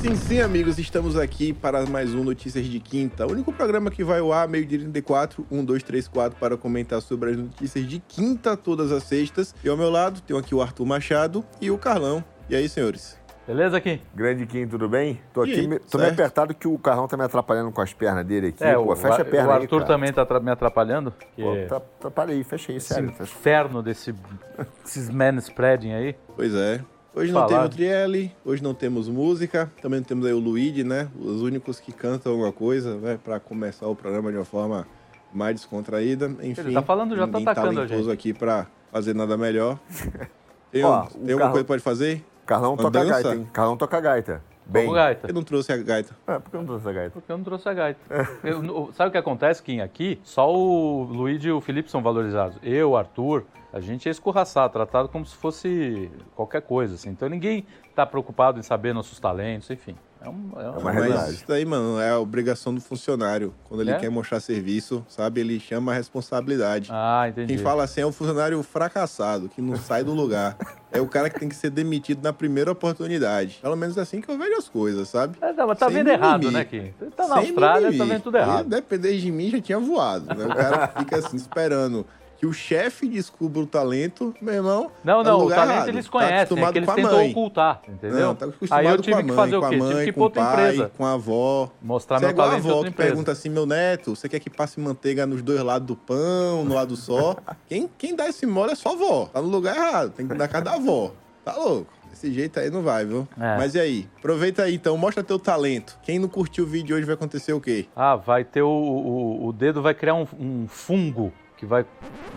sim, sim, amigos, estamos aqui para mais um Notícias de Quinta. O único programa que vai ao ar, meio dia 34, 1, 2, 3, 4, para comentar sobre as notícias de quinta todas as sextas. E ao meu lado, tenho aqui o Arthur Machado e o Carlão. E aí, senhores? Beleza aqui? Grande Kim, tudo bem? Tô aqui, aí, me- tô meio apertado que o Carlão tá me atrapalhando com as pernas dele aqui. É, Pô, o, fecha a perna o aí, Arthur cara. também tá me atrapalhando. Que Pô, tá, atrapalha aí, fecha aí, esse sério. Fecha. inferno desse, desses manspreading aí. Pois é. Hoje não Falar. temos Trielli, hoje não temos música, também não temos aí o Luigi, né? Os únicos que cantam alguma coisa, né? Para começar o programa de uma forma mais descontraída. Enfim, tá falando, já tá ninguém atacando a gente. aqui para fazer nada melhor. Tem, Ó, um- tem alguma Carlão- coisa que pode fazer? Carlão Uma toca dança? gaita, hein? Carlão toca gaita. Bem. Como gaita. Eu não trouxe a gaita. Ah, por que eu não trouxe a gaita? Porque eu não trouxe a gaita. Eu- sabe o que acontece, Kim? Aqui, só o Luigi e o Felipe são valorizados. Eu, o Arthur, a gente é escorraçado, tratado como se fosse qualquer coisa, assim. Então ninguém tá preocupado em saber nossos talentos, enfim. É, um, é, É uma uma- Mas realidade. isso daí, mano, é a obrigação do funcionário. Quando ele É? quer mostrar serviço, sabe? Ele chama a responsabilidade. Ah, entendi. Quem fala assim é um funcionário fracassado, que não sai do lugar. É o cara que tem que ser demitido na primeira oportunidade. Pelo menos é assim que eu vejo as coisas, sabe? É, não, mas tá Sem vendo errado, né, Kim? Tá na Sem Austrália, tá vendo tudo errado. Se depender de mim, já tinha voado, né? O cara fica assim, esperando que o chefe descubra o talento, meu irmão. Não, tá não, o lugar talento errado. eles Tá conhecem, é acostumado que eles com a tentam mãe. ocultar, entendeu? Não, tá acostumado Aí eu com tive a que fazer o com a quê? mãe, tive que ir com o outra pai, empresa. com a avó. Mostrar Você é meu igual a talento em avó que empresa. pergunta assim, meu neto, você quer que passe manteiga nos dois lados do pão, no lado só? Quem, quem dá esse mole é sua avó. Tá no lugar errado, tem que dar casa da avó. Tá louco? Desse jeito aí não vai, viu? É. Mas e aí? Aproveita aí então, mostra teu talento. Quem não curtiu o vídeo hoje vai acontecer o quê? Ah, vai ter o, o, o dedo vai criar um, um fungo que vai.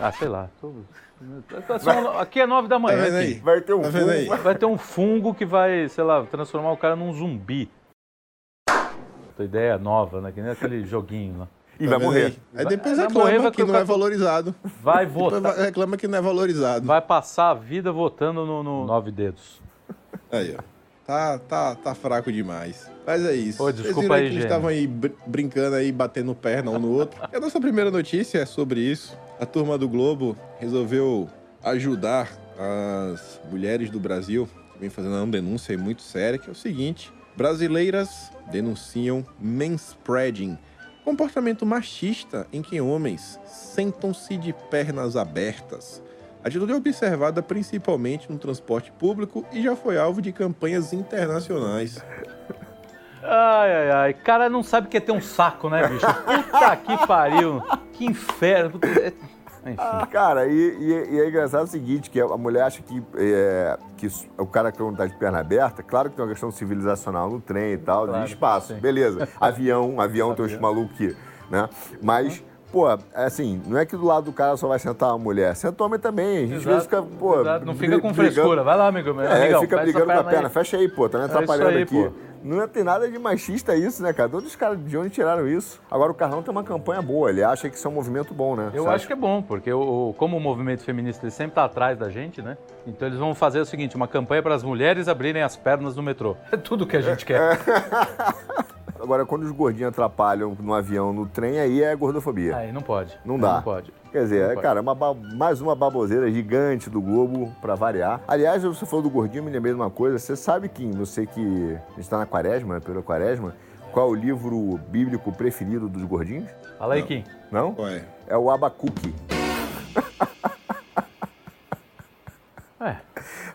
Ah, sei lá. tô- São- Aqui é nove da Tá manhã. vendo aqui. Vai ter um Tá fungo. Vai ter um fungo que vai, sei lá, transformar o cara num zumbi. Ideia nova, né? Que nem aquele joguinho lá. E Tá vai vendo morrer. Aí, Aí depois Vai reclama morrer, vai que não é valorizado. Vai Depois votar. reclama que não é valorizado. Vai passar a vida votando no, no nove dedos. Aí, ó. Tá, tá, tá fraco demais. Mas é isso. Ô, desculpa aí, que eles estavam aí br- brincando aí, batendo perna um no outro. E a nossa primeira notícia é sobre isso. A turma do Globo resolveu ajudar as mulheres do Brasil, que vem fazendo uma denúncia muito séria, que é o seguinte. Brasileiras denunciam manspreading, comportamento machista em que homens sentam-se de pernas abertas. A atitude é observada principalmente no transporte público e já foi alvo de campanhas internacionais. Ai, ai, ai. Cara não sabe o que é ter um saco, né, bicho? Puta que pariu. Que inferno. É- Enfim. Cara, e, e- e é engraçado o seguinte, que a mulher acha que, é, que o cara que não tá de perna aberta, claro que tem uma questão civilizacional no trem e tal, Claro, de espaço, sim. beleza. Avião, avião tem uns malucos que, né? Mas, pô, assim, não é que do lado do cara só vai sentar uma mulher, senta homem também, a gente às vezes fica, pô... Exato, Não fica com brigando. frescura. Vai lá, amigo meu. É, Amigão, fica brigando com a perna. aí. Fecha aí, pô. Tá me É atrapalhando isso aí, aqui. pô. Não tem nada de machista isso, né, cara? Todos os caras de onde tiraram isso. Agora o Carlão tem uma campanha boa. Ele acha que isso é um movimento bom, né? Eu Você acho acha? que é bom, porque o, como o movimento feminista ele sempre está atrás da gente, né? Então eles vão fazer o seguinte, uma campanha para as mulheres abrirem as pernas no metrô. É tudo que a gente quer. Agora, quando os gordinhos atrapalham no avião, no trem, aí é gordofobia. Aí não pode. Não dá. Não pode. Quer dizer, Não é, cara, uma mais uma baboseira gigante do Globo, pra variar. Aliás, você falou do gordinho, me lembrei de uma coisa. Você sabe que você que está na quaresma, pela quaresma, qual é o livro bíblico preferido dos gordinhos? Fala aí, Kim. Não? Ué, É o Abacuque. É.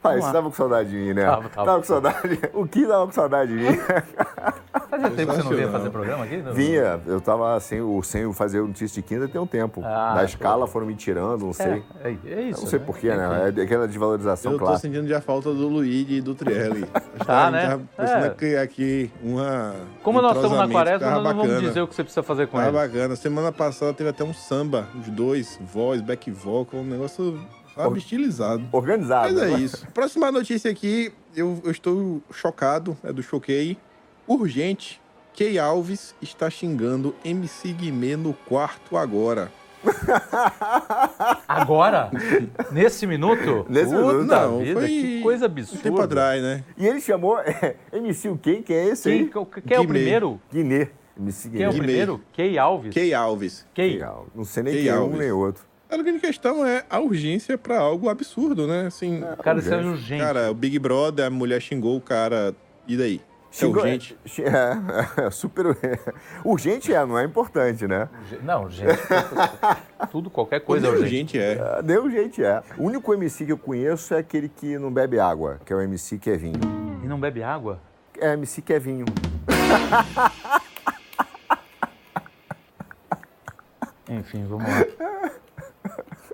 Ah, você tava com saudade de mim, né? Tava, tava. com saudade. O que tava com saudade de mim? Fazia tempo que você não vinha fazer programa aqui? Não? Vinha, eu tava sem, o, sem o fazer o notícia de quinta tem um tempo. Ah, da escala foram me tirando, não sei. É, é, é isso. não sei né? porquê, né? É aquela desvalorização eu tô sentindo já a falta do Luigi e do Trielli. Tá, né? tava precisando É. criar aqui uma. Como nós estamos na quaresma, nós não vamos dizer o que você precisa fazer com Tava ele. bacana. Semana passada teve até um samba, os dois, voz, back vocal, um negócio sabe, estilizado. Organizado. Mas é né? isso. Próxima notícia aqui, eu, eu estou chocado, é do Choquei. Urgente, Key Alves está xingando MC Guimê no quarto agora. Agora? Nesse minuto? Nesse Puta minuto, não, vida, foi que coisa Um absurda. tempo atrás, né? E ele chamou é, MC o quem? Quem é esse Quem, aí? quem é o Guimê. primeiro? Guinê. MC Quem é o. Guimê. primeiro? Key Alves? Key Alves. Key. Não sei nem Key quem é um nem outro. A grande questão é a urgência pra algo absurdo, né? Assim, Cara, isso é urgente. cara, o Big Brother, a mulher xingou o cara. E daí? Xingou- urgente. É, é, super. Urgente é, não é importante, né? Não, gente, tudo, qualquer coisa é urgente. urgente é. É, Nem urgente é. O único MC que eu conheço é aquele que não bebe água, que é o MC Kevinho. E não bebe água? É MC Kevinho. Enfim, vamos lá.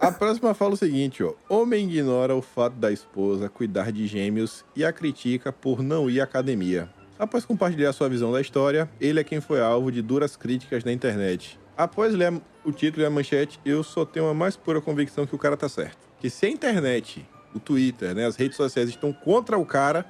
A próxima fala o seguinte, ó. Homem ignora o fato da esposa cuidar de gêmeos e a critica por não ir à academia. Após compartilhar sua visão da história, ele é quem foi alvo de duras críticas na internet. Após ler o título e a manchete, eu só tenho a mais pura convicção que o cara tá certo. Que se a internet, o Twitter, né, as redes sociais estão contra o cara,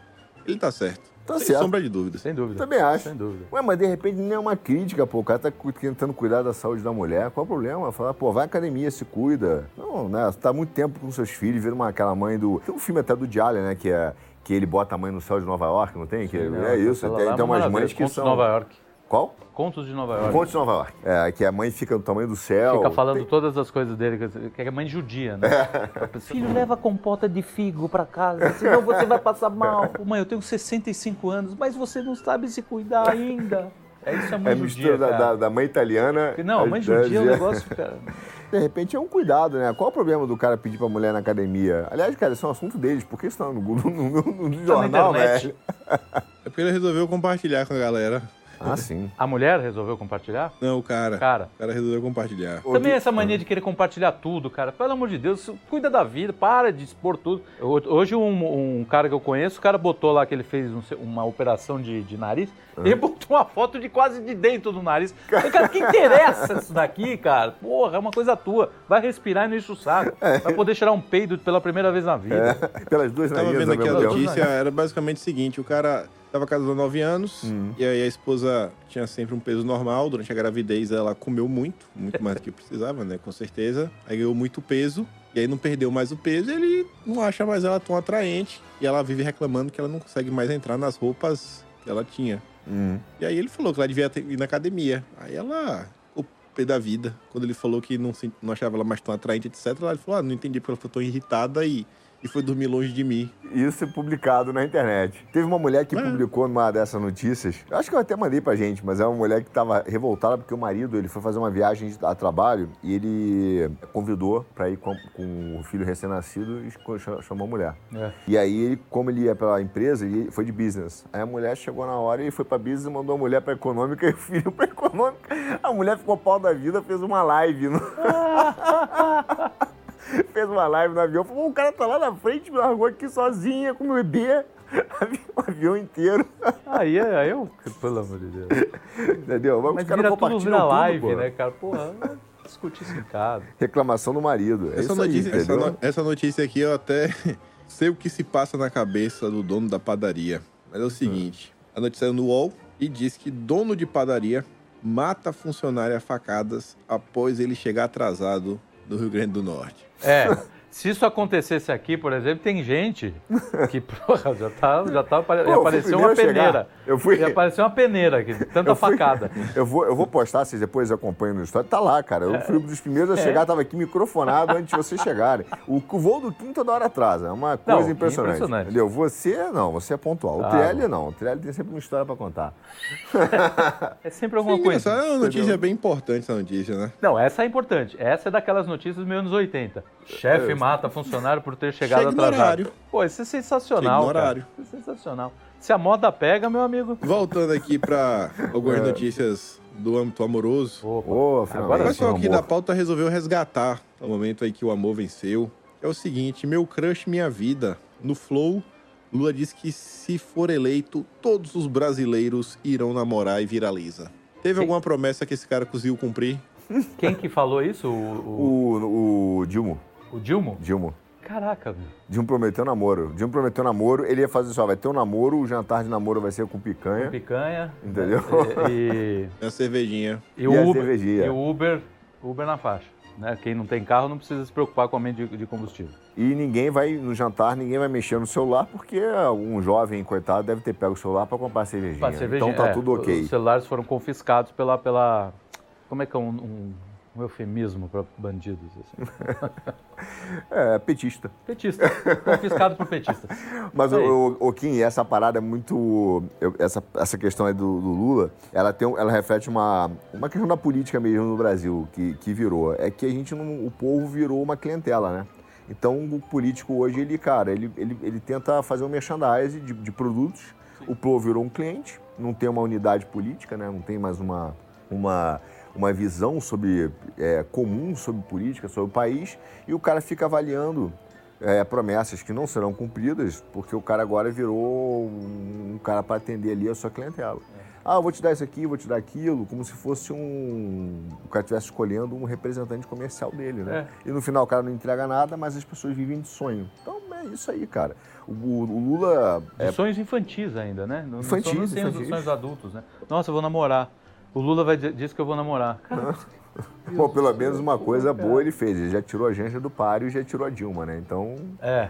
ele tá certo. Tá Sem certo. sombra de dúvidas. Sem dúvida. Também acho. Sem dúvida. Ué, mas de repente nem é uma crítica, pô. O cara tá tentando cuidar da saúde da mulher. Qual o problema? Falar, pô, vai à academia, se cuida. Não, né? Você tá há muito tempo com seus filhos, vendo uma, aquela mãe do. Tem um filme até do Diallo, né? Que é. Que ele bota a mãe no céu de Nova York, não tem? Que, Não, é isso. Tem, é tem uma umas maravilha. mães que são. de Nova York. Qual? Contos de Nova York. Contos de Nova York. É, que a mãe fica do tamanho do céu. Fica falando Tem- todas as coisas dele, que é mãe judia, né? Filho, leva compota de figo pra casa, senão você vai passar mal. Pô, mãe, eu tenho 65 anos, mas você não sabe se cuidar ainda. É isso a mãe É a judia, mistura da, cara. da, da mãe italiana. Não, a mãe judia é um negócio, cara. De repente é um cuidado, né? Qual o problema do cara pedir pra mulher na academia? Aliás, cara, isso é um assunto deles. Por que isso tá no, no, no, no jornal, velho? É porque ele resolveu compartilhar com a galera. Ah, sim. A mulher resolveu compartilhar? Não, o cara. Cara. O cara resolveu compartilhar. Também essa mania de querer compartilhar tudo, cara. Pelo amor de Deus, cuida da vida, para de expor tudo. Ho- Hoje, um, um cara que eu conheço, o cara botou lá que ele fez um uma operação de, de nariz, ele botou uma foto de quase de dentro do nariz. Eu, cara, que interessa isso daqui, cara? Porra, é uma coisa tua. Vai respirar e não enche o saco. Vai poder tirar um peido pela primeira vez na vida. É, pelas duas Tava narinas vendo ao aqui a notícia, era basicamente o seguinte, o cara tava casado há nove anos, e aí a esposa tinha sempre um peso normal, durante a gravidez ela comeu muito, muito mais do que precisava, né, com certeza, aí ganhou muito peso, e aí não perdeu mais o peso, e ele não acha mais ela tão atraente, e ela vive reclamando que ela não consegue mais entrar nas roupas que ela tinha. Hum. E aí ele falou que ela devia ir na academia, aí ela... O pé da vida. Quando ele falou que não, não achava ela mais tão atraente, etc., ela falou: Ah, não entendi porque ela ficou tão irritada e, e foi dormir longe de mim. Isso é publicado na internet. Teve uma mulher que É. publicou numa dessas notícias, eu acho que eu até mandei pra gente, mas é uma mulher que tava revoltada porque o marido ele foi fazer uma viagem a trabalho e ele convidou pra ir com, com o filho recém-nascido e chamou a mulher. É. E aí, ele, como ele ia pela empresa, ele foi de business. Aí a mulher chegou na hora e foi pra business, mandou a mulher pra econômica e o filho pra econômica. A mulher ficou pau da vida, fez uma live. No... fez uma live no avião. Falou, o cara tá lá na frente, me largou aqui sozinha com o bebê. O avião inteiro. Aí, é- aí eu, pelo amor de Deus. Entendeu? Mas, Mas os caras tudo, compartilham live, tudo, pô. né, cara? Porra, discutir isso em casa. Reclamação do marido. É Essa, isso aí, notícia, essa, no- essa notícia aqui eu até sei o que se passa na cabeça do dono da padaria. Mas é o seguinte: a notícia é no UOL e diz que dono de padaria mata funcionária a facadas após ele chegar atrasado no Rio Grande do Norte. É, se isso acontecesse aqui, por exemplo, tem gente que, porra, já tá, já tá, Pô, apareceu uma peneira. Eu fui- Já apareceu uma peneira aqui, tanta Eu fui- facada. Eu vou, eu vou postar, vocês depois acompanham no história. Tá lá, cara. Eu fui um dos primeiros a É. chegar, tava aqui microfonado antes de vocês chegarem. O, o voo do Kim toda hora atrasa. É uma coisa Não, impressionante. impressionante. Entendeu? Você, não, você é pontual. O Ah, Trielli, não. O Trielli tem sempre uma história pra contar. É sempre alguma Sim, coisa. Essa é uma notícia bem importante, essa notícia, né? Não, essa é importante. Essa é daquelas notícias dos anos 80. Chefe mata funcionário por ter chegado Chega atrasado. horário. Pô, isso é sensacional, Chega no cara. horário. Isso é sensacional. Se a moda pega, meu amigo... Voltando aqui para algumas notícias do âmbito amoroso. Opa, Ô, O finalmente. pessoal aqui amor. da pauta resolveu resgatar o momento aí que o amor venceu. É o seguinte, meu crush, minha vida. No Flow, Lula diz que se for eleito, todos os brasileiros irão namorar e viraliza. Teve alguma promessa que esse cara conseguiu cumprir? quem que falou isso? O, o, O, o Dilmo. O Dilmo? Dilmo. Caraca, velho. Dilmo prometeu namoro. Dilmo prometeu namoro. Ele ia fazer só, vai ter um namoro, o jantar de namoro vai ser com picanha. Picanha. Entendeu? E, É a cervejinha. e, E o Uber, cervejinha. e o Uber, Uber na faixa. Né? Quem não tem carro não precisa se preocupar com o aumento de, de combustível. E ninguém vai, no jantar, ninguém vai mexer no celular, porque um jovem, coitado, deve ter pego o celular para comprar cervejinha. Pra cervejinha, Então tá é, tudo ok. Os celulares foram confiscados pela. pela como é que é um. um um eufemismo para bandidos. Assim. é, petista. Petista. Confiscado por petista. Mas, o, o, Kim, essa parada é muito. Eu, essa, essa questão aí do, do, Lula, ela, tem, ela reflete uma, uma questão da política mesmo no Brasil, que, que virou. É que a gente não. O povo virou uma clientela, né? Então, o político hoje, ele, cara, ele, ele, ele tenta fazer um merchandising de, de produtos. Sim. O povo virou um cliente, não tem uma unidade política, né? Não tem mais uma. uma uma visão sobre é, comum sobre política, sobre o país, e o cara fica avaliando é, promessas que não serão cumpridas, porque o cara agora virou um, um cara para atender ali a sua clientela. É. Ah, vou te dar isso aqui, vou te dar aquilo, como se fosse um. O cara estivesse escolhendo um representante comercial dele, né? É. E no final o cara não entrega nada, mas as pessoas vivem de sonho. Então é isso aí, cara. O, o Lula. É... Sonhos infantis ainda, né? Não, infantis, não são, infantis. sonhos adultos, né? Nossa, eu vou namorar. O Lula vai dizer que eu vou namorar. Pô, pelo menos uma coisa boa ele fez. Ele já tirou a Janja do páreo e já tirou a Dilma, né? Então. É.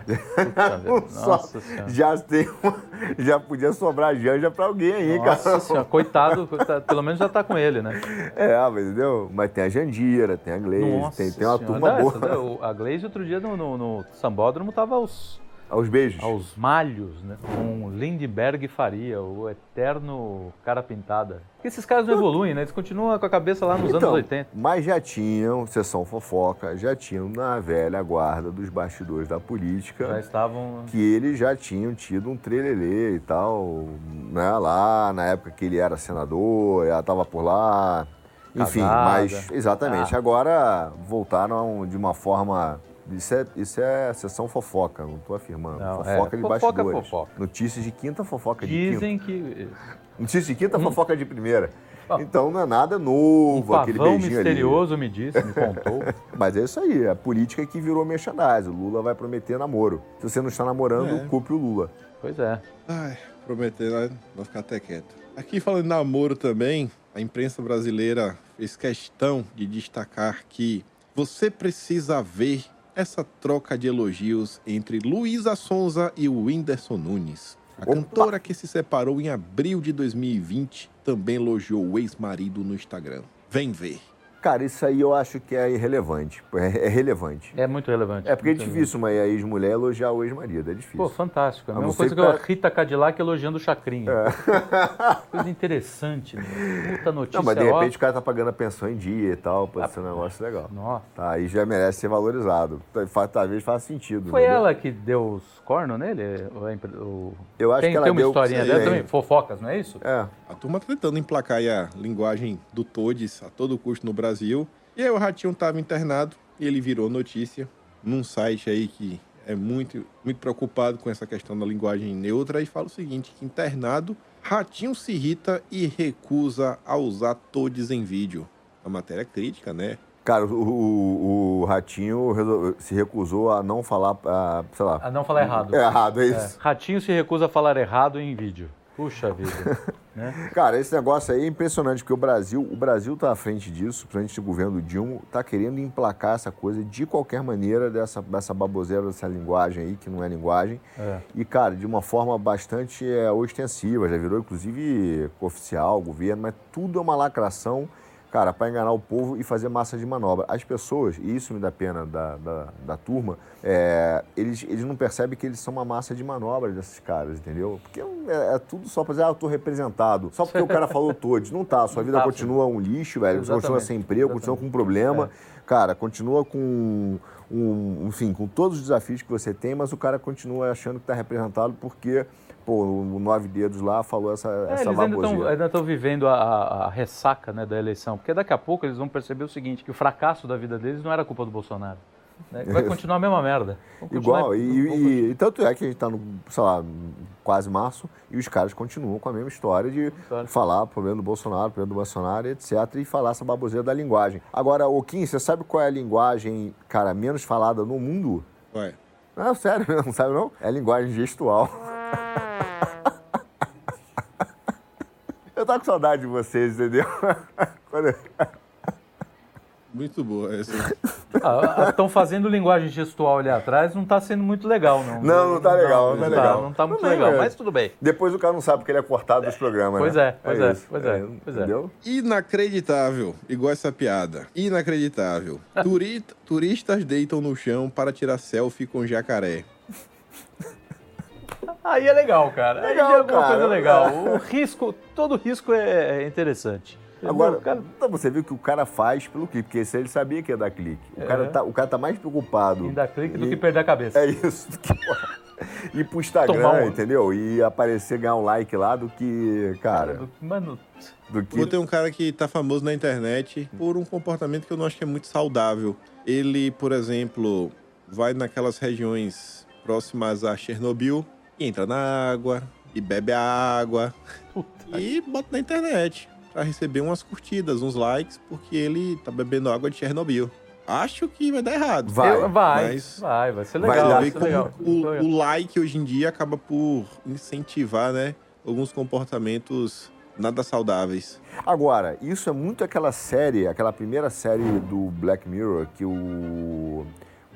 Nossa já tem uma... Já podia sobrar a Janja pra alguém aí, Nossa cara. Senhora. Coitado, coitado, pelo menos já tá com ele, né? É, mas entendeu? Mas tem a Jandira, tem a Glaze, tem, tem uma turma boa. Essa, a Glaze outro dia no, no, no Sambódromo tava os aos beijos. Aos malhos, né? Com Lindbergh Faria, o eterno cara pintada. Porque esses caras não evoluem, né? Eles continuam com a cabeça lá nos então, anos 80. Mas já tinham, sessão fofoca, já tinham na velha guarda dos bastidores da política. Já estavam. Que eles já tinham tido um trelelê e tal, né? Lá na época que ele era senador, ela estava por lá. Enfim, Casada. mas. Exatamente. Ah. Agora voltaram de uma forma isso é, isso é sessão fofoca, não estou afirmando. Não, fofoca é. de fofoca, bastidores. Fofoca. Notícias de quinta, fofoca Dizem de quinta. Dizem que... Notícias de quinta, hum. fofoca de primeira. Então não é nada novo, um aquele beijinho misterioso ali. me disse, me contou. Mas é isso aí, a política é que virou merchandising. O Lula vai prometer namoro. Se você não está namorando, é. culpe o Lula. Pois é. Ai, prometer vai, vai ficar até quieto. Aqui falando de namoro também, a imprensa brasileira fez questão de destacar que você precisa ver essa troca de elogios entre Luísa Sonza e o Whindersson Nunes. A Opa. cantora que se separou em abril de 2020 também elogiou o ex-marido no Instagram. Vem ver. Cara, isso aí eu acho que é irrelevante. É, é relevante. É muito relevante. É porque é difícil uma ex-mulher elogiar o ex-marido. É difícil. Pô, fantástico. É a mesma coisa que a Rita Cadillac elogiando o Chacrinha. É. Coisa interessante, meu. Puta notícia. Não, mas de repente ó... o cara tá pagando a pensão em dia e tal. Pode ah, ser um negócio legal. Nossa. Tá, aí já merece ser valorizado. Talvez faça sentido. Foi ela que deu os cornos nele? O... Eu acho tem, que ela tem uma deu... historinha dela também? Fofocas, não é isso? É. A turma tá tentando emplacar a linguagem do Todes a todo custo no Brasil. E aí o Ratinho estava internado e ele virou notícia num site aí que é muito, muito preocupado com essa questão da linguagem neutra e fala o seguinte, que internado, Ratinho se irrita e recusa a usar todes em vídeo. A matéria crítica, né? Cara, o, o, o, Ratinho se recusou a não falar, a, sei lá... A não falar errado. É errado, é isso. É. Ratinho se recusa a falar errado em vídeo. Puxa vida. né? Cara, esse negócio aí é impressionante, porque o Brasil, o Brasil tá à frente disso, principalmente o governo do Dilma, tá querendo emplacar essa coisa de qualquer maneira, dessa, dessa baboseira, dessa linguagem aí, que não é linguagem. É. E, cara, de uma forma bastante é, ostensiva, já virou inclusive oficial, governo, mas tudo é uma lacração cara, para enganar o povo e fazer massa de manobra. As pessoas, e isso me dá pena da, da, da turma, é, eles, eles não percebem que eles são uma massa de manobra desses caras, entendeu? Porque é, é tudo só para dizer, ah, eu tô representado. Só porque o cara falou todos. Não tá, sua vida tá, continua um lixo, velho. Você continua sem emprego, Exatamente. continua com um problema. É. Cara, continua com, um, enfim, com todos os desafios que você tem, mas o cara continua achando que está representado porque pô, o Nove Dedos lá falou essa, é, essa eles ainda estão vivendo a, a, a, ressaca né, da eleição, porque daqui a pouco eles vão perceber o seguinte, que o fracasso da vida deles não era culpa do Bolsonaro. Né? Vai continuar a mesma merda. Igual, e, e, e, tanto é que a gente está no, sei lá, quase março, e os caras continuam com a mesma história de claro. falar problema do Bolsonaro, problema do Bolsonaro, etc., e falar essa baboseira da linguagem. Agora, o Kim, você sabe qual é a linguagem, cara, menos falada no mundo? Ué. Não, sério, não sabe não? É a linguagem gestual. Eu tava com saudade de vocês, entendeu? Muito boa essa. Estão ah, fazendo linguagem gestual ali atrás, não está sendo muito legal, não. Não, não está legal, não, não, tá legal. Não está muito legal, mas tudo bem. Depois o cara não sabe porque ele é cortado dos programas, pois né? É, pois é, é pois é, pois é. Entendeu? Inacreditável, igual essa piada. Inacreditável. Turista, turistas deitam no chão para tirar selfie com jacaré. Aí é legal, cara. Legal, Aí é alguma coisa legal. O risco, todo risco é, é interessante. Agora, cara... Então você viu que o cara faz pelo clique, porque se ele sabia que ia dar clique. O, é. cara, tá, o cara tá mais preocupado. Em dar clique do que perder a cabeça. É isso. ir pro Instagram, um... entendeu? E aparecer, ganhar um like lá do que, cara. Do, mano. Do que... Ter um cara que tá famoso na internet por um comportamento que eu não acho que é muito saudável. Ele, por exemplo, vai naquelas regiões próximas a Chernobyl e entra na água e bebe a água Puta. e bota na internet para receber umas curtidas, uns likes, porque ele tá bebendo água de Chernobyl. Acho que vai dar errado. Vai, Eu, vai, mas vai, vai ser legal. Vai, vai ser legal. O, o, like hoje em dia acaba por incentivar, né, alguns comportamentos nada saudáveis. Agora, isso é muito aquela série, aquela primeira série do Black Mirror que o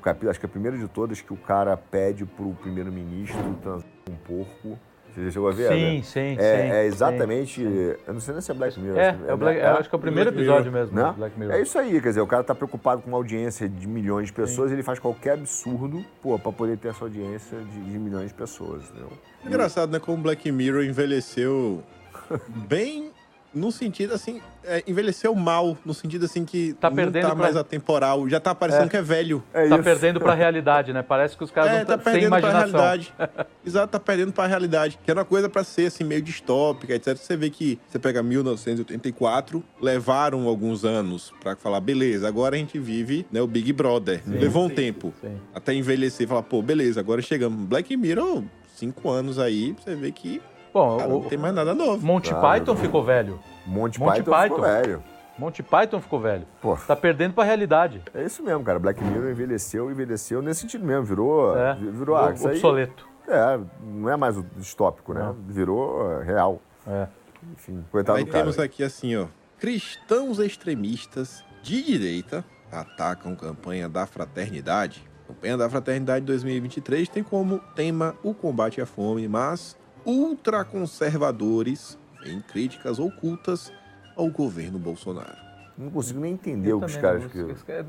capítulo, acho que é a primeira de todas que o cara pede pro primeiro-ministro transar um porco você chegou a ver? Sim, né? sim, é, sim. É exatamente. Sim. Eu não sei se é Black Mirror. É, é, Black, é, acho que é o primeiro Black episódio Mirror. mesmo. Né? Black Mirror. É isso aí, quer dizer, o cara tá preocupado com uma audiência de milhões de pessoas, sim. ele faz qualquer absurdo, pô, pra poder ter essa audiência de, de milhões de pessoas, entendeu? Engraçado, né? Como o Black Mirror envelheceu bem no sentido assim, é, envelheceu mal, no sentido assim que tá não tá pra... mais atemporal, já tá parecendo é. que é velho. É tá isso. perdendo pra realidade, né? Parece que os caras é, não tá, tá sem imaginação. Pra realidade. Exato, tá perdendo pra realidade. Que era uma coisa pra ser assim, meio distópica, etc. Você vê que você pega 1984, levaram alguns anos pra falar, beleza, agora a gente vive né, o Big Brother. Sim, Levou um sim, tempo sim. até envelhecer e falar, pô, beleza, agora chegamos. Black Mirror, cinco anos aí, você vê que Bom, Cara, o, não tem mais nada novo. Monty Python ficou velho. Monty, Monty Python, Python, ficou velho. Monty Python ficou velho. Pô. Tá perdendo pra realidade. É isso mesmo, cara. Black Mirror envelheceu, envelheceu nesse sentido mesmo. Virou, é, virou ah, obsoleto. Aí, é, não é mais o distópico, né? Não. Virou real. É. Enfim, coitado aí do cara. temos aqui assim, ó. Cristãos extremistas de direita atacam campanha da fraternidade. A campanha da fraternidade 2023 tem como tema o combate à fome, mas ultraconservadores em críticas ocultas ao governo Bolsonaro. Não consigo nem entender eu o que os caras... Que...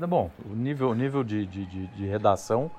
Bom, o nível, o nível de, de, de, de redação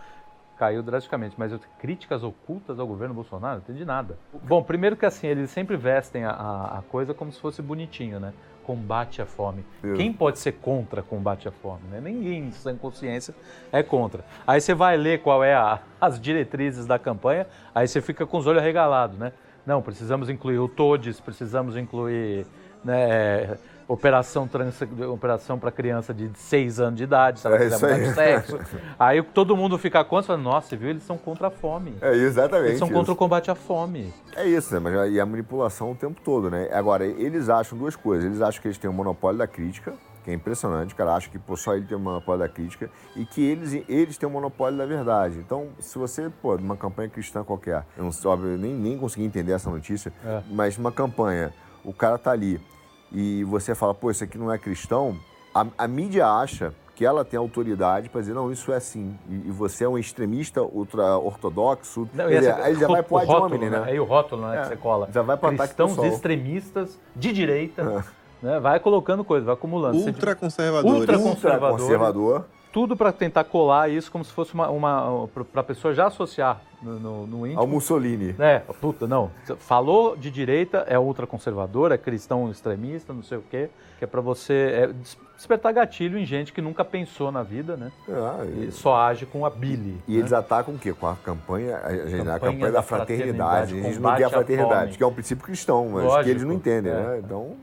caiu drasticamente, mas críticas ocultas ao governo Bolsonaro, não entendi nada. Bom, primeiro que assim, eles sempre vestem a, a coisa como se fosse bonitinho, né? Combate à fome. Eu. Quem pode ser contra combate à fome? Né? Ninguém, sem consciência, é contra. Aí você vai ler qual é a, as diretrizes da campanha, aí você fica com os olhos arregalados, né? Não, precisamos incluir o TODES, precisamos incluir né, operação, trans, operação para criança de 6 anos de idade, sabe? É isso aí. Sexo. aí todo mundo fica contra, fala, nossa, viu? Eles são contra a fome. É exatamente. Eles são isso. contra o combate à fome. É isso, né? Mas e a manipulação o tempo todo, né? Agora, eles acham duas coisas. Eles acham que eles têm o monopólio da crítica, que é impressionante, o cara acha que pô, só ele tem o monopólio da crítica e que eles, eles têm o monopólio da verdade. Então, se você, pô, numa campanha cristã qualquer, eu não eu nem, nem consegui entender essa notícia, é. mas numa campanha, o cara tá ali e você fala, pô, isso aqui não é cristão, a, a mídia acha que ela tem autoridade para dizer, não, isso é assim. E, e você é um extremista ultra-ortodoxo. Aí já vai pro ad hominem, né? Aí o rótulo né, é, que você cola. Já vai para Cristãos extremistas de direita. É. Né? Vai colocando coisa, vai acumulando. Ultraconservador. Ultraconservador. Ultra tudo para tentar colar isso como se fosse uma, uma para a pessoa já associar no, no, no íntimo. Ao Mussolini. É, puta, não. Falou de direita, é ultraconservador, é cristão extremista, não sei o quê, que é para você é, despertar gatilho em gente que nunca pensou na vida, né? Ah, e... e só age com a bile. E né? eles atacam o quê? Com a campanha, a, campanha, a campanha da, fraternidade. fraternidade. A gente não quer a fraternidade, que é um princípio cristão, mas Lógico, que eles não entendem, é. né? Então...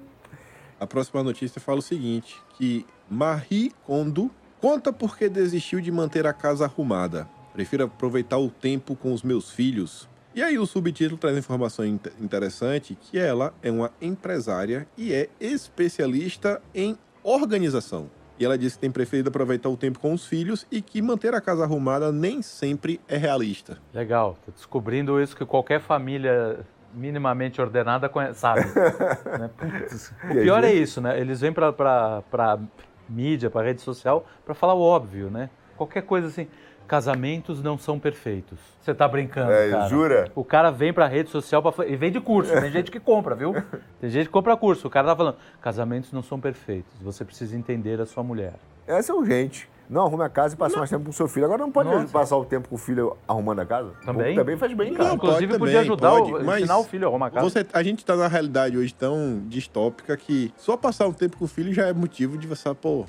A próxima notícia fala o seguinte, que Marie Kondo conta por que desistiu de manter a casa arrumada. Prefiro aproveitar o tempo com os meus filhos. E aí o subtítulo traz informação interessante que ela é uma empresária e é especialista em organização. E ela disse que tem preferido aproveitar o tempo com os filhos e que manter a casa arrumada nem sempre é realista. Legal, tô descobrindo isso que qualquer família minimamente ordenada sabe. né? Putz, o pior é isso, né? Eles vêm para mídia, para rede social, para falar o óbvio, né? Qualquer coisa assim. Casamentos não são perfeitos. Você tá brincando, É, cara. jura? O cara vem pra rede social pra... fa- e vende curso. Tem gente que compra, viu? Tem gente que compra curso. O cara tá falando, casamentos não são perfeitos. Você precisa entender a sua mulher. Essa é urgente. Não, arrume a casa e passe mais tempo com o seu filho. Agora não pode Nossa. passar o tempo com o filho arrumando a casa? Também? Também faz bem, cara. Não, Inclusive, pode podia ajudar, pode, o, mas ensinar o filho a arrumar a casa. Você, a gente tá na realidade hoje tão distópica que só passar um tempo com o filho já é motivo de você, pô,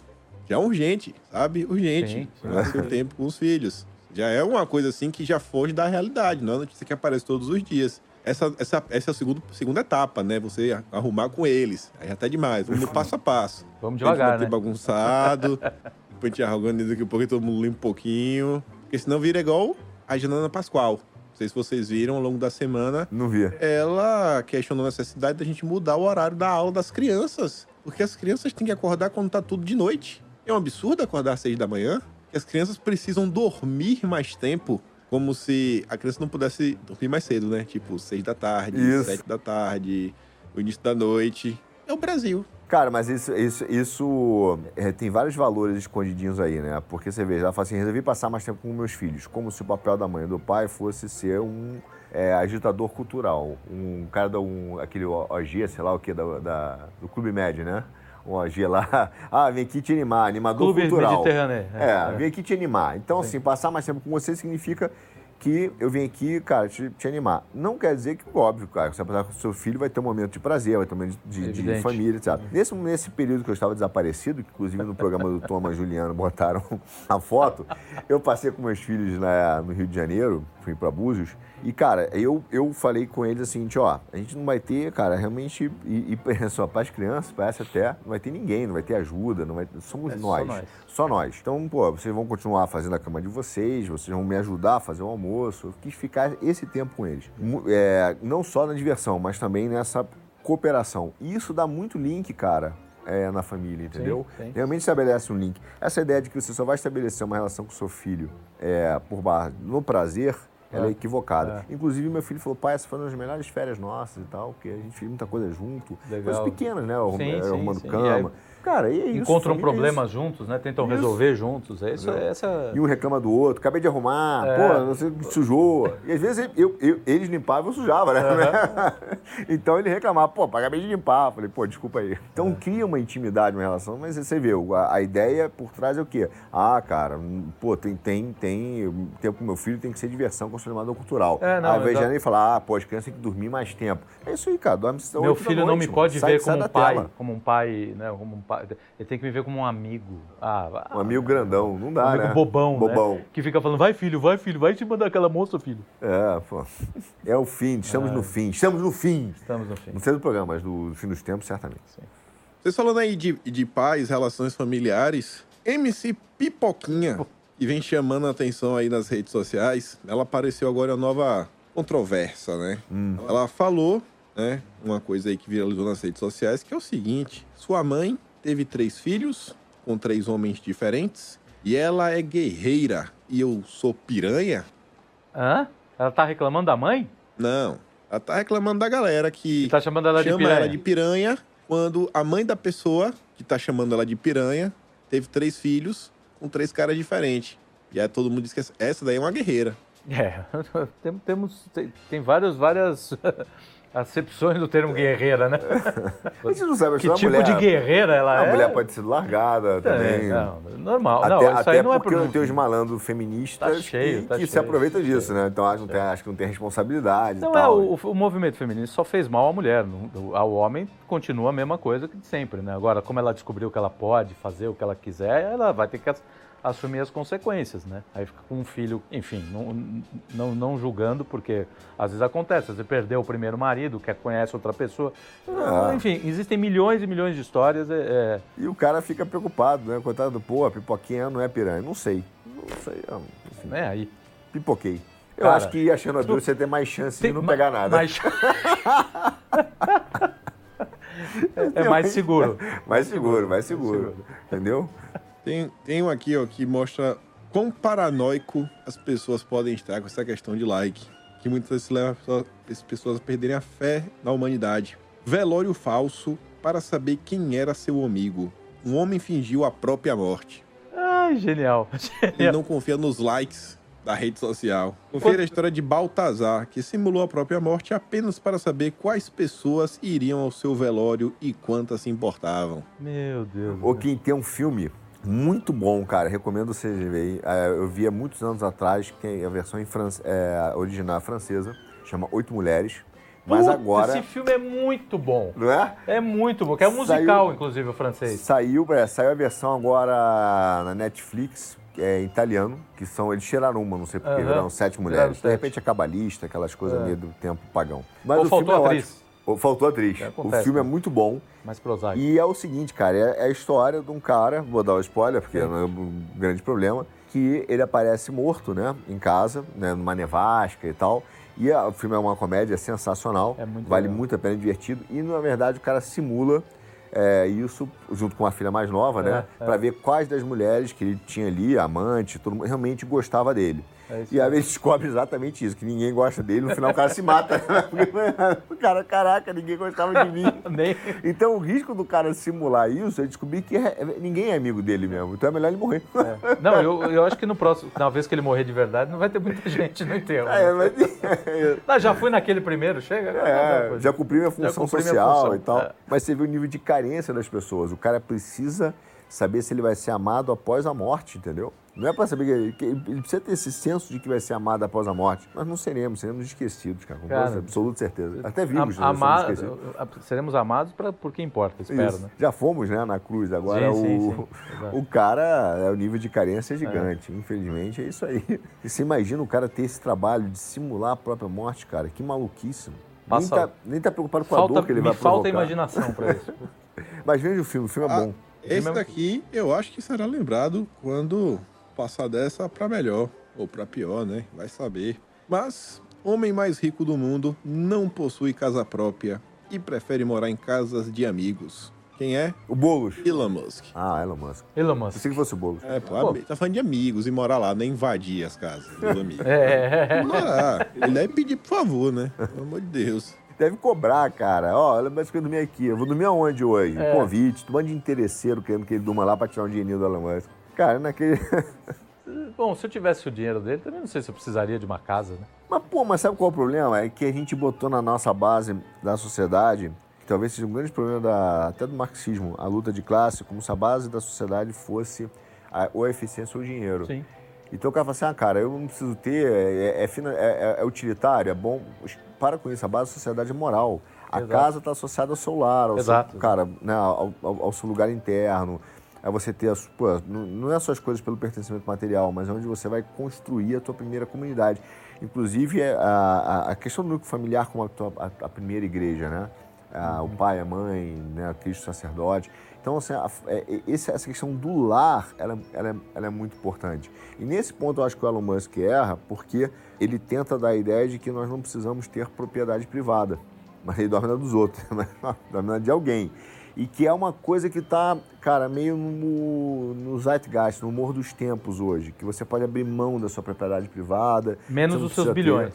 já é urgente, sabe? Urgente. Sim, sim. Passar o tempo com os filhos. Já é uma coisa assim que já foge da realidade, não é uma notícia que aparece todos os dias. Essa, essa, essa é a segunda, segunda etapa, né? Você arrumar com eles. Aí já tá demais. Vamos no passo a passo. Vamos devagar, vai ter né? bagunçado. a gente organiza daqui a pouco todo mundo limpa um pouquinho. Porque senão vira igual a Janana Pascoal. Não sei se vocês viram ao longo da semana. Não vi. Ela questionou a necessidade da gente mudar o horário da aula das crianças. Porque as crianças têm que acordar quando tá tudo de noite. É um absurdo acordar às seis da manhã. As crianças precisam dormir mais tempo. Como se a criança não pudesse dormir mais cedo, né? Tipo, seis da tarde, Isso. sete da tarde, o início da noite. É o Brasil. Cara, mas isso, isso, isso é, tem vários valores escondidinhos aí, né? Porque você vê, ela fala assim, resolvi passar mais tempo com meus filhos, como se o papel da mãe e do pai fosse ser um é, agitador cultural, um cara da um, aquele OG, sei lá o que, da, da- do Clube Médio, né? Um OG lá, ah, vem aqui te animar, animador Clube cultural. Mediterrâneo. É, vem aqui te animar. Então, assim, passar mais tempo com você significa que eu vim aqui, cara, te, te animar. Não quer dizer que, óbvio, cara, você vai passar com o seu filho, vai ter um momento de prazer, vai ter um momento de, de- de família, etc. Nesse, nesse período que eu estava desaparecido, que inclusive no programa do Thomas Juliano botaram a foto, eu passei com meus filhos na- no Rio de Janeiro, fui para Búzios, e, cara, eu, eu falei com eles assim, ó, a gente não vai ter, cara, realmente, e, e só para as crianças, parece até, não vai ter ninguém, não vai ter ajuda, não vai, somos É só nós. nós. Só nós. Então, pô, vocês vão continuar fazendo a cama de vocês, vocês vão me ajudar a fazer o almoço. Eu quis ficar esse tempo com eles. É, não só na diversão, mas também nessa cooperação. E isso dá muito link, cara, é, na família, entendeu? sim. Realmente estabelece um link. Essa ideia de que você só vai estabelecer uma relação com o seu filho é, por bar, no prazer, ela é, É. equivocada. Inclusive, meu filho falou, pai, essa foi uma das melhores férias nossas e tal, porque a gente fez muita coisa junto. Legal. Coisas pequenas, né? Sim, sim, Arrumando sim. cama. Cara, e é isso. Encontram família é isso. problemas juntos, né? Tentam Isso. resolver juntos. É isso, é essa... E um reclama do outro, acabei de arrumar, É. pô, você sujou. E às vezes eu, eu- eles limpavam, eu sujava, né? então ele reclamava, pô, acabei de limpar. Falei, pô, desculpa aí. Então cria uma intimidade, uma relação, mas você vê, a, a ideia por trás é o quê? Ah, cara, hum, pô, tem, tem, tem tempo com meu filho, tem que ser diversão, consolidador cultural. É, não, Ao invés de exato. nem falar, ah, pô, as crianças têm que dormir mais tempo. É isso aí, cara, dorme Meu filho não noite, me mano. pode Sai- ver sai como um pai, tela. como um pai, né? Como um Ele tem que me ver como um amigo. Ah, Um amigo grandão, não dá, um amigo né? bobão, Bobão. né? Que fica falando, vai filho, vai filho, vai te mandar aquela moça, filho. É, pô. É o fim, estamos no fim, estamos no fim. Estamos no fim. Não sei do programa, mas do fim dos tempos, certamente. Vocês falando aí de, de pais, relações familiares, MC Pipoquinha, que vem chamando a atenção aí nas redes sociais, ela apareceu agora uma nova controvérsia, né? Ela falou, né, uma coisa aí que viralizou nas redes sociais, que é o seguinte: sua mãe teve três filhos com três homens diferentes e ela é guerreira e eu sou piranha? Hã? Ela tá reclamando da mãe? Não. Ela tá reclamando da galera que E tá chamando ela de chama piranha? ela de piranha quando a mãe da pessoa que tá chamando ela de piranha teve três filhos com três caras diferentes. E aí todo mundo diz que essa- daí é uma guerreira. É, tem- temos, tem, várias, várias acepções do termo guerreira, né? A gente não sabe, Que se uma tipo mulher, de guerreira ela A é? mulher pode ser largada É, também. não, normal. Até, não, até não é porque por... tem os malandros feministas Tá cheio, que, tá que se cheio, aproveitam tá disso, cheio. né? Então acho, que não tem, acho que não tem responsabilidade Não e é, tal. o, o movimento feminista só fez mal à mulher. Ao homem continua a mesma coisa que de sempre, né? Agora, como ela descobriu que ela pode fazer o que ela quiser, ela vai ter que assumir as consequências, né? Aí fica com um filho, enfim, não, não, não julgando, porque às vezes acontece, você perdeu o primeiro marido, quer conhece outra pessoa. Ah. Enfim, existem milhões e milhões de histórias. é- é, E o cara fica preocupado, né? Coitado, pô, a pipoquinha não é piranha. Não sei. Não sei. ah, Enfim, né? Aí. pipoquei. Eu Cara, acho que achando a dúvida você tem mais chance Tem- de não ma- pegar nada. mas- é mais seguro. Mais seguro, mais seguro. Entendeu? Tem, tem um aqui, ó, que mostra quão paranoico as pessoas podem estar com essa questão de like. Que muitas vezes leva as pessoas a perderem a fé na humanidade. Velório falso para saber quem era seu amigo. Um homem fingiu a própria morte. Ai, genial. Ele não confia nos likes da rede social. Confira a história de Baltazar, que simulou a própria morte apenas para saber quais pessoas iriam ao seu velório e quantas se importavam. Meu Deus. Ou quem tem um filme muito bom, cara. Recomendo vocês verem. É, Eu vi há muitos anos atrás, que é a versão em fran... é, original francesa, chama Oito Mulheres. Mas Puta, agora. Esse filme é muito bom. Não é? É muito bom, que é um Saiu- musical, inclusive, o francês. Saiu, é, saiu a versão agora na Netflix, é italiano, que são. Eles tiraram uma, não sei porquê, Aham. viraram sete Tiraram mulheres. De sete. repente é cabalista, aquelas coisas É. meio do tempo pagão. Mas Ou o faltou filme é atriz. ótimo. Ou Faltou atriz. É, o acontece, filme é né? muito bom. Mais prosaico. E é o seguinte, cara, é é a história de um cara, vou dar o spoiler, porque não é um grande problema, que ele aparece morto, né, em casa, né, numa nevasca e tal. E a- o filme é uma comédia sensacional, É muito vale legal. muito a pena, é divertido. E, na verdade, o cara simula é, isso junto com a filha mais nova, né, É, é. pra ver quais das mulheres que ele tinha ali, amante, todo mundo, realmente gostava dele. É E aí ele descobre exatamente isso, que ninguém gosta dele, no final o cara se mata. o cara, caraca, ninguém gostava de mim. Então o risco do cara simular isso é descobrir que é- ninguém é amigo dele mesmo. Então é melhor ele morrer. É. Não, eu, eu acho que no próximo, na vez que ele morrer de verdade, não vai ter muita gente no enterro. É, né? mas- Não, já fui naquele primeiro, chega. é, já cumpri minha função cumpri minha social função, e tal. é. Mas você vê o nível de carência das pessoas. O cara precisa saber se ele vai ser amado após a morte, entendeu? Não é pra saber que ele, que ele precisa ter esse senso de que vai ser amado após a morte. Nós não seremos, seremos esquecidos, cara, com Cara, absoluta certeza. Até vivos, A- né, esquecidos. seremos amados pra, por quem importa, espero, Isso. né? Já fomos, né, na cruz. Agora Sim, o, sim, sim. O cara, é, o nível de carência é gigante. Infelizmente, é isso aí. E você imagina o cara ter esse trabalho de simular a própria morte, cara. Que maluquice. Passa- Nem, tá, nem tá preocupado com a Falta, dor que ele me vai falta provocar. imaginação pra isso. Mas veja o filme, o filme é Ah, bom. Esse daqui eu acho que será lembrado quando passar dessa pra melhor ou pra pior, né? Vai saber. Mas homem mais rico do mundo não possui casa própria e prefere morar em casas de amigos. Quem é? O Boulos. Elon Musk. Ah, Elon Musk. Elon Musk. Pensei que fosse o Boulos. É, pô, Pô. tá falando de amigos e morar lá, nem invadir as casas dos amigos. É, Morar. Ele deve pedir por favor, né? Pelo amor de Deus. Deve cobrar, cara. Ó, Elon Musk, eu dormi aqui. Eu vou dormir aonde hoje? É. Convite. Monte de interesseiro querendo que ele durma lá pra tirar um dinheirinho do Elon Musk. Cara, naquele... Bom, se eu tivesse o dinheiro dele, também não sei se eu precisaria de uma casa, né? Mas, pô, mas sabe qual é o problema? É que a gente botou na nossa base da sociedade, que talvez seja um grande problema da, até do marxismo, a luta de classe, como se a base da sociedade fosse a, ou a eficiência ou o dinheiro. Sim. Então o cara fala assim, ah, cara, eu não preciso ter, é, é, é- é- é utilitário, é bom. Para com isso, a base da sociedade é moral. A Exato. casa está associada ao seu lar, ao Exato. seu, cara, né, ao, ao- ao seu lugar interno. É você ter, as, pô, não é só as coisas pelo pertencimento material, mas é onde você vai construir a tua primeira comunidade. Inclusive, é a, a- a questão do núcleo familiar como a, tua- a- a primeira igreja, né? Ah, O pai, a mãe, né? Cristo sacerdote. Então, assim, a- é- esse- essa questão do lar, ela, ela é, ela é muito importante. E nesse ponto eu acho que o Elon Musk erra, porque ele tenta dar a ideia de que nós não precisamos ter propriedade privada. Mas ele dorme na dos outros, não, dorme na de alguém. E que é uma coisa que está, cara, meio no, no zeitgeist, no humor dos tempos hoje. Que você pode abrir mão da sua propriedade privada. Menos não os seus ter- bilhões.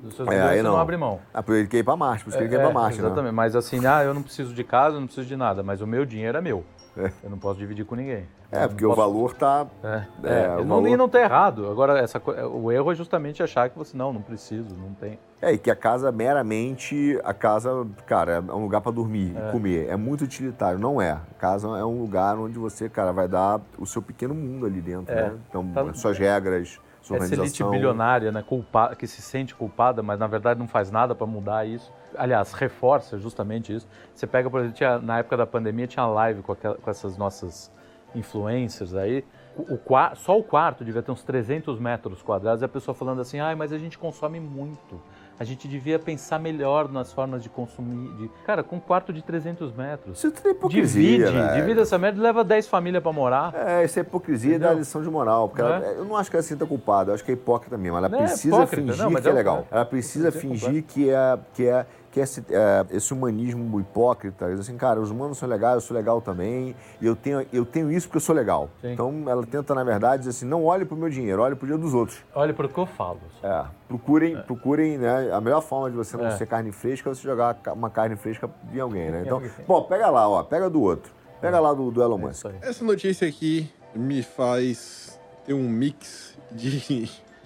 Dos seus É, bilhões aí você não. não. abre mão. Ah, por ele quer ir pra Marte, por isso que ele quer ir É, pra Marte, né? Exatamente, mas assim, ah, eu não preciso de casa, eu não preciso de nada, mas o meu dinheiro é meu. É. Eu não posso dividir com ninguém. É, porque não o posso- valor tá. É, É, é, e não, valor- e não tá errado. Agora, essa, o erro é justamente achar que você, não, não preciso, não tem. É, e que a casa meramente. A casa, cara, é um lugar pra dormir e comer. É muito utilitário. Não é. A casa é um lugar onde você, cara, vai dar o seu pequeno mundo ali dentro, É. né? Então, Tá- suas regras, Essa elite bilionária, né, culpa, que se sente culpada, mas na verdade não faz nada para mudar isso. Aliás, reforça justamente isso. Você pega, por exemplo, tinha- na época da pandemia tinha live com, aquela- com essas nossas influencers aí. O, o só o quarto devia ter uns 300 metros quadrados e a pessoa falando assim, ai, mas a gente consome muito. A gente devia pensar melhor nas formas de consumir. de-" Cara, com um quarto de 300 metros. Isso é hipocrisia. Divide, velho. divide essa merda e leva 10 famílias para morar. É, isso é hipocrisia dá Entendeu? lição de moral. Porque Não ela- eu não acho que ela se sinta culpada, eu acho que é hipócrita mesmo. Ela Não, é precisa hipócrita, fingir não, que é é legal. Ela precisa é fingir que é, que é, que esse, é, esse humanismo hipócrita. Diz assim, cara, os humanos são legais, eu sou legal também, e eu tenho, eu tenho isso porque eu sou legal. Sim. Então ela tenta, na verdade, dizer assim, não olhe pro meu dinheiro, olhe pro dinheiro dos outros. Olha pro que eu falo. É, procurem, procurem, né? A melhor forma de você não É. ser carne fresca é você jogar uma carne fresca de alguém, né? Então, bom, pega lá, ó, pega do outro. Pega lá do, do Elon É Musk. Essa notícia aqui me faz ter um mix de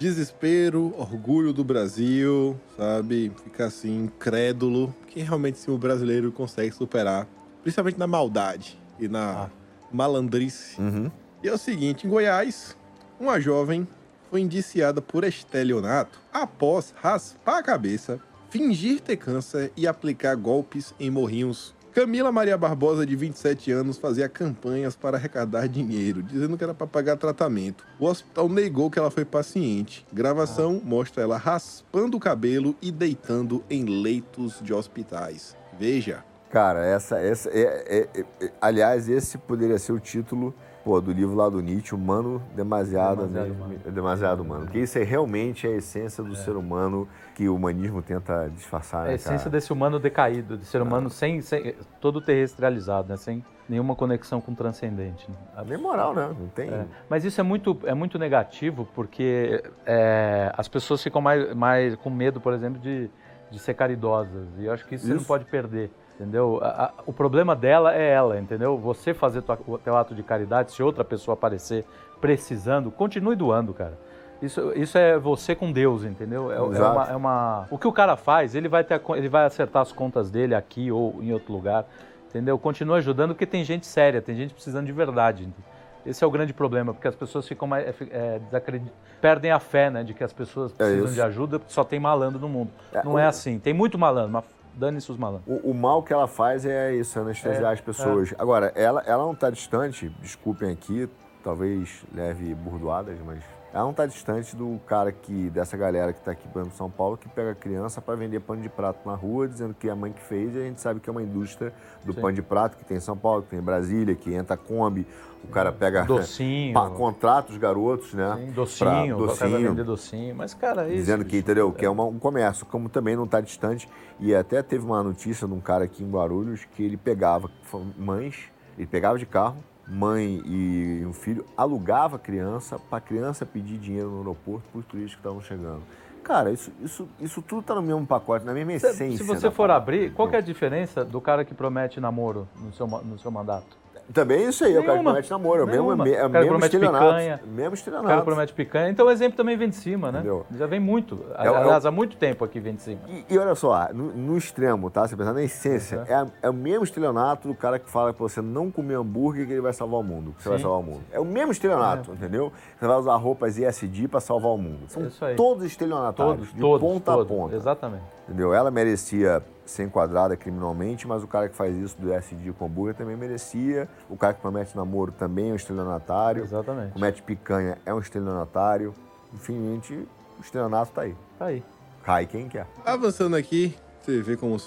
desespero, orgulho do Brasil, sabe? Ficar assim, incrédulo. Que realmente sim, o brasileiro consegue superar, principalmente na maldade e na Ah. malandrice. Uhum. E é o seguinte, em Goiás, uma jovem foi indiciada por estelionato após raspar a cabeça, fingir ter câncer e aplicar golpes em morrinhos. Camila Maria Barbosa, de 27 anos, fazia campanhas para arrecadar dinheiro, dizendo que era para pagar tratamento. O hospital negou que ela foi paciente. Gravação mostra ela raspando o cabelo e deitando em leitos de hospitais. Veja. Cara, essa, essa é, é- é- aliás, esse poderia ser o título pô, do livro lá do Nietzsche, Humano Demasiado, Demasiado mesmo- Humano. demasiado humano. Porque isso é realmente a essência do ser humano que o humanismo tenta disfarçar, É a né, essência cara? desse humano decaído, de ser humano sem, sem todo terrestrializado, né? sem nenhuma conexão com o transcendente. né? É bem moral, né? Não tem... É. Mas isso é muito, é muito negativo porque é, as pessoas ficam mais, mais com medo, por exemplo, de, de ser caridosas. E eu acho que isso, você não Isso. pode perder. Entendeu? A- a- o problema dela é ela, entendeu? Você fazer tua, o teu ato de caridade, se outra pessoa aparecer precisando, continue doando, cara. Isso, isso é você com Deus, entendeu? É, é uma, é uma- O que o cara faz, ele vai, ter, ele vai acertar as contas dele aqui ou em outro lugar, entendeu? Continua ajudando porque tem gente séria, tem gente precisando de verdade. entendeu? Esse é o grande problema, porque as pessoas ficam mais, é, é, desacredi- perdem a fé, né, de que as pessoas precisam isso. de ajuda porque só tem malandro no mundo. É, Não é assim. Tem muito malandro, mas dane-se os malandros. O, o mal que ela faz é isso, anestesiar É, as pessoas. Agora, ela, ela não está distante, desculpem aqui, talvez leve burdoadas, mas ela não está distante do cara que, dessa galera que está aqui por exemplo, em São Paulo, que pega criança para vender pano de prato na rua, dizendo que é a mãe que fez, e a gente sabe que é uma indústria do Sim. pano de prato que tem em São Paulo, que tem em Brasília, que entra a Kombi, o cara pega. Docinho. pa- contrata os garotos, né? Sim, pra- docinho, o cara vai docinho. vender docinho. Mas, cara, é isso. Dizendo que, entendeu? Que é uma- um comércio, como também não está distante. E até teve uma notícia de um cara aqui em Guarulhos que ele pegava mães, ele pegava de carro, mãe e um filho, alugava a criança para a criança pedir dinheiro no aeroporto para os turistas que estavam chegando. Cara, isso, isso, isso tudo está no mesmo pacote, na mesma Se, essência. se você for abrir, qual é a diferença do cara que promete namoro no seu, no seu mandato? Também é isso aí, é o cara que Nenhuma. promete namoro, é o mesmo, Nenhuma. é o cara mesmo promete estelionato. picanha. Mesmo O cara promete picanha. Então o exemplo também vem de cima, né? Entendeu? Já vem muito. É Aliás, há muito tempo aqui vem de cima. E, e olha só, no, no extremo, tá? Você pensar na essência, é, é o mesmo estelionato do cara que fala que você não comer hambúrguer que ele vai salvar o mundo. Você vai Sim. salvar o mundo. É o mesmo estelionato, entendeu? Você vai usar roupas ESD pra salvar o mundo. São Isso aí. todos estelionatários, Todos, de todos, ponta todos. a ponta. Exatamente. Entendeu? Ela merecia ser enquadrada criminalmente, mas o cara que faz isso do ESD com hambúrguer também merecia. O cara que promete namoro também é um estelionatário. Exatamente. Promete picanha é um estelionatário. Enfim, gente, o estelionato tá aí. Tá aí. Cai quem quer. Avançando aqui, você vê como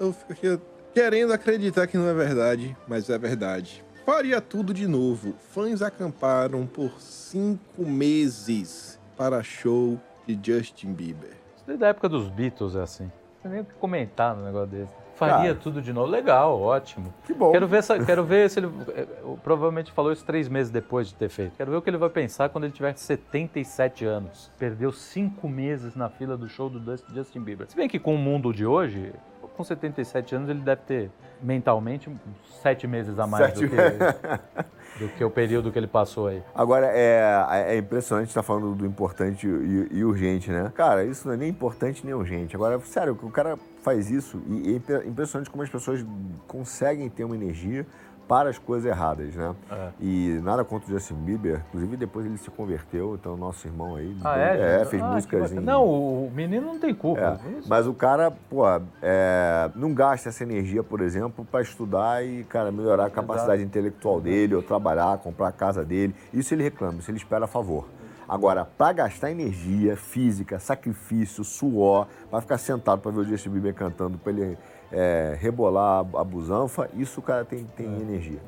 eu fico aqui querendo acreditar que não é verdade, mas é verdade. Faria tudo de novo. Fãs acamparam por cinco meses para show de Justin Bieber. Isso desde a época dos Beatles é assim. Não tem nem o que comentar no negócio desse. Faria Cara. tudo de novo. Legal, ótimo. Que bom. Quero ver, essa- quero ver se ele. eh, Provavelmente falou isso três meses depois de ter feito. Quero ver o que ele vai pensar quando ele tiver 77 anos. Perdeu cinco meses na fila do show do Justin Bieber. Se bem que com o mundo de hoje, com 77 anos, ele deve ter mentalmente sete meses a mais do Sete que, do que o período que ele passou aí. Agora, é, é impressionante estar falando do importante e, e urgente, né? Cara, isso não é nem importante nem urgente. Agora, sério, o cara faz isso e é impre- impressionante como as pessoas conseguem ter uma energia para as coisas erradas, né? É. E nada contra o Justin Bieber. Inclusive, depois ele se converteu, então, nosso irmão aí. Ah, é? É, fez Ah, músicas em... Não, o menino não tem culpa. É, mas o cara, pô, é, não gasta essa energia, por exemplo, para estudar e, cara, melhorar a capacidade intelectual dele, ou trabalhar, comprar a casa dele. Isso ele reclama, isso ele espera a favor. Agora, para gastar energia física, sacrifício, suor, para ficar sentado para ver o Justin Bieber cantando, para ele é, rebolar a, a busanfa, isso o cara tem, tem energia.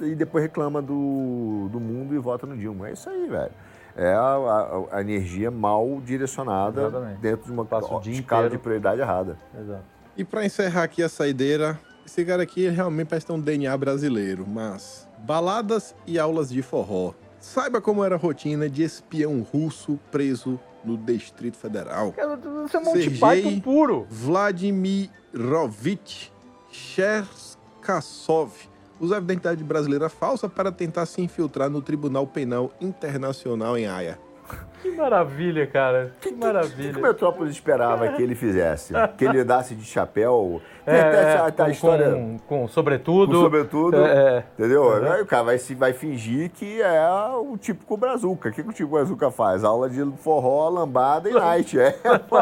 E depois reclama do, do mundo e vota no Dilma. É isso aí, velho. É a, a- a energia mal direcionada Exatamente. dentro de uma o dia escala inteiro. de prioridade errada. Exato. E pra encerrar aqui a saideira, esse cara aqui realmente parece ter um DNA brasileiro, mas baladas e aulas de forró. Saiba como era a rotina de espião russo preso no Distrito Federal. Você é Monty Sergei- puro. Vladimirovich Cherkasov, usou a identidade brasileira falsa para tentar se infiltrar no Tribunal Penal Internacional em Haia. Que maravilha, cara. Que, maravilha. O que o Metrópolis esperava que ele fizesse? Que ele andasse de chapéu? Tem É, até essa- com, a história... com, com sobretudo. Com sobretudo, É, é. entendeu? Aí o cara vai, se- vai fingir que é o típico brazuca. O que, que o típico brazuca faz? Aula de forró, lambada e night. É,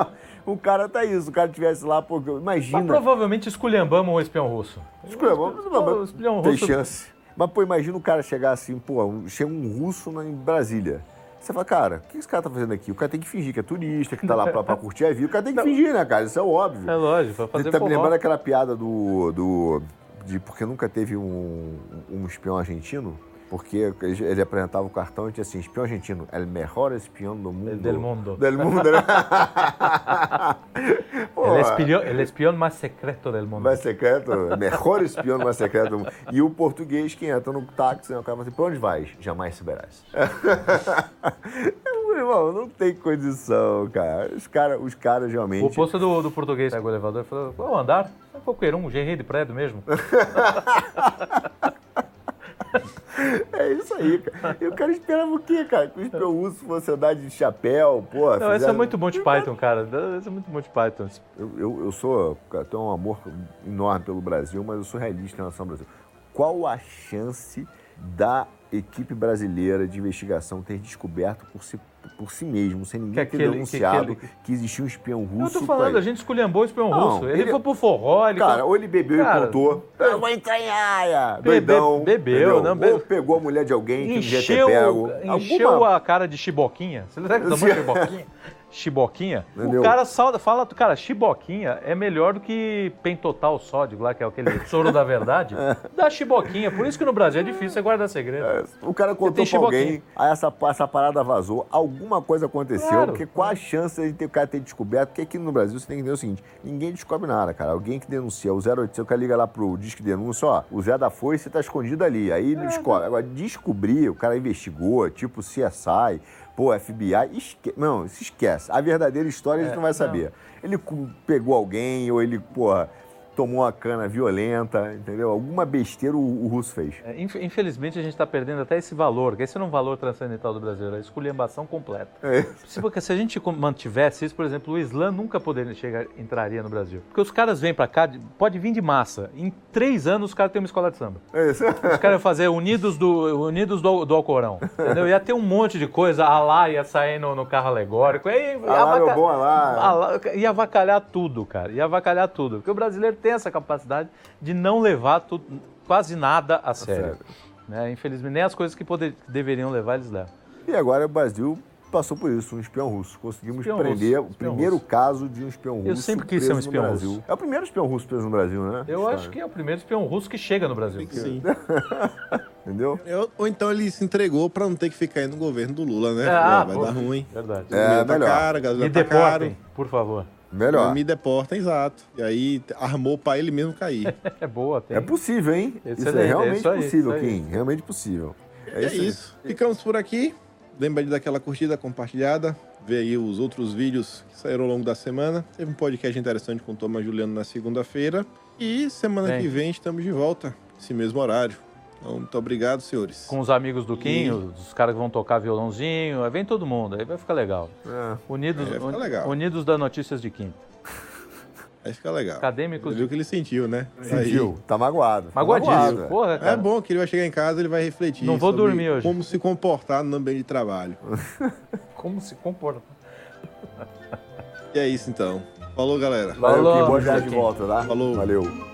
o cara tá isso. O cara tivesse lá, pô, imagina. Mas provavelmente esculhambamos um espião russo. Vamos- O espião Tem russo. chance. Mas, pô, imagina o cara chegar assim, pô, chega um russo em Brasília. Você fala, cara, o que esse cara tá fazendo aqui? O cara tem que fingir que é turista, que tá lá pra, pra curtir a vida. O cara tem que fingir, né, cara? Isso é óbvio. É lógico, pra fazer Você tá me lembrando aquela piada do. do de porque nunca teve um, um espião argentino? Porque ele apresentava o cartão e tinha assim: espião argentino, el mejor espião do mundo. Del mundo. Del mundo, né? Pô, El espião, el espião mais secreto del mundo. mais secreto, melhor espião mais secreto do mundo. E o português que entra no táxi, né, o cara fala assim: pra onde vais? Jamais saberás. Irmão, não tem condição, cara. Os caras os caras realmente. O oposto do, do português pega o elevador e fala: Qual andar? É qualquer um, gerrei de prédio mesmo. É isso aí, cara. E o cara esperava o quê, cara? Que o espião russo fosse andar de chapéu, pô. Não, esse é fizeram- muito Monty Python, cara. Esse é muito Monty Python. Eu, eu, eu sou, cara, tenho um amor enorme pelo Brasil, mas eu sou realista em relação ao Brasil. Qual a chance da equipe brasileira de investigação ter descoberto por si, por si mesmo, sem ninguém Que ter aquele- que denunciado que, aquele- existia um espião Eu russo? tô falando, a gente esculhambou o espião Não, russo. Ele, ele- foi pro forró, ele Cara, ou ele bebeu Cara, e contou. Eu vou entrar em aia. Bebe- Doidão. bebeu, não, bebe- Ou pegou a mulher de alguém que devia ter encheu, pego. encheu Alguma- a cara de chiboquinha. Você lembra que tomou chiboquinha? Chiboquinha? Entendeu? O cara salda, fala, cara, chiboquinha é melhor do que pentotal sódio lá, que é aquele soro da verdade. Dá chiboquinha. Por isso que no Brasil é difícil você guardar segredo. É, O cara contou pra alguém, aí essa, essa parada vazou, alguma coisa aconteceu, Claro. porque qual a chance de ter, o cara ter descoberto? Porque aqui no Brasil você tem que entender o seguinte: ninguém descobre nada, cara. Alguém que denuncia, o 0800, o cara liga lá pro Disque Denúncia, ó, o Zé da Foice tá escondido ali. Aí É. ele descobre. Agora, descobrir, o cara investigou, tipo CSI, pô, FBI, esque... não, se esquece. A verdadeira história a gente É, não vai não. saber. Ele pegou alguém, ou ele, porra, tomou uma cana violenta, entendeu? Alguma besteira o, o russo fez. É, inf- Infelizmente a gente está perdendo até esse valor, que esse não é um valor transcendental do Brasil, é a esculhambação completa. É. Porque se a gente mantivesse isso, por exemplo, o Islã nunca poderia chegar, entraria no Brasil. Porque os caras vêm para cá, de- pode vir de massa. Em três anos os caras têm uma escola de samba. É isso. Os caras iam fazer unidos do, unidos do, do Alcorão. Entendeu? Ia ter um monte de coisa, Alá ia sair no, no carro alegórico. Ia Alá, meu avaca- bom Alá. Alá, Ia avacalhar tudo, cara. Ia avacalhar tudo. Porque o brasileiro tem essa capacidade de não levar tu- quase nada a sério. sério. Né? Infelizmente, nem as coisas que, poder- que deveriam levar, eles levam. E agora o Brasil passou por isso, um espião russo. Conseguimos Espião prender russo, o primeiro russo. caso de um espião russo. Eu sempre quis ser um espião Brasil. russo. É o primeiro espião russo preso no Brasil, né? Eu acho que é o primeiro espião russo que chega no Brasil. Sim. Entendeu? Eu- ou então ele se entregou pra não ter que ficar aí no governo do Lula, né? Ah, Pô, vai pô. dar ruim. Verdade. É, tá melhor. cara, Me gasolina tá caro. deportem, por favor. Melhor. Me deporta, exato. E aí armou pra ele mesmo cair. É boa, tem. É possível, hein? Isso Excelente, é é realmente isso aí, possível, isso. Kim. Realmente possível. É, isso. Ficamos por aqui. Lembra de dar aquela curtida compartilhada. Ver aí os outros vídeos que saíram ao longo da semana. Teve um podcast interessante com o Thomas Juliano na segunda-feira. E semana Bem. que vem estamos de volta, nesse mesmo horário. Então, muito obrigado, senhores. Com os amigos do Kim, E- os caras que vão tocar violãozinho, aí vem todo mundo, aí vai ficar legal. É. Unidos, É, uni- legal. unidos da Notícias de Quinta. Aí fica legal. Acadêmicos Você viu o que ele sentiu, né? Sentiu. Tá magoado. Magoadíssimo. magoado, Porra, Aí. cara. É bom que ele vai chegar em casa ele vai refletir. Não vou sobre dormir hoje. Como se comportar no ambiente de trabalho. Como se comporta? E é isso então. Falou, galera. Valeu, Falou, Kim. Boa viagem de volta, tá? Falou. Valeu.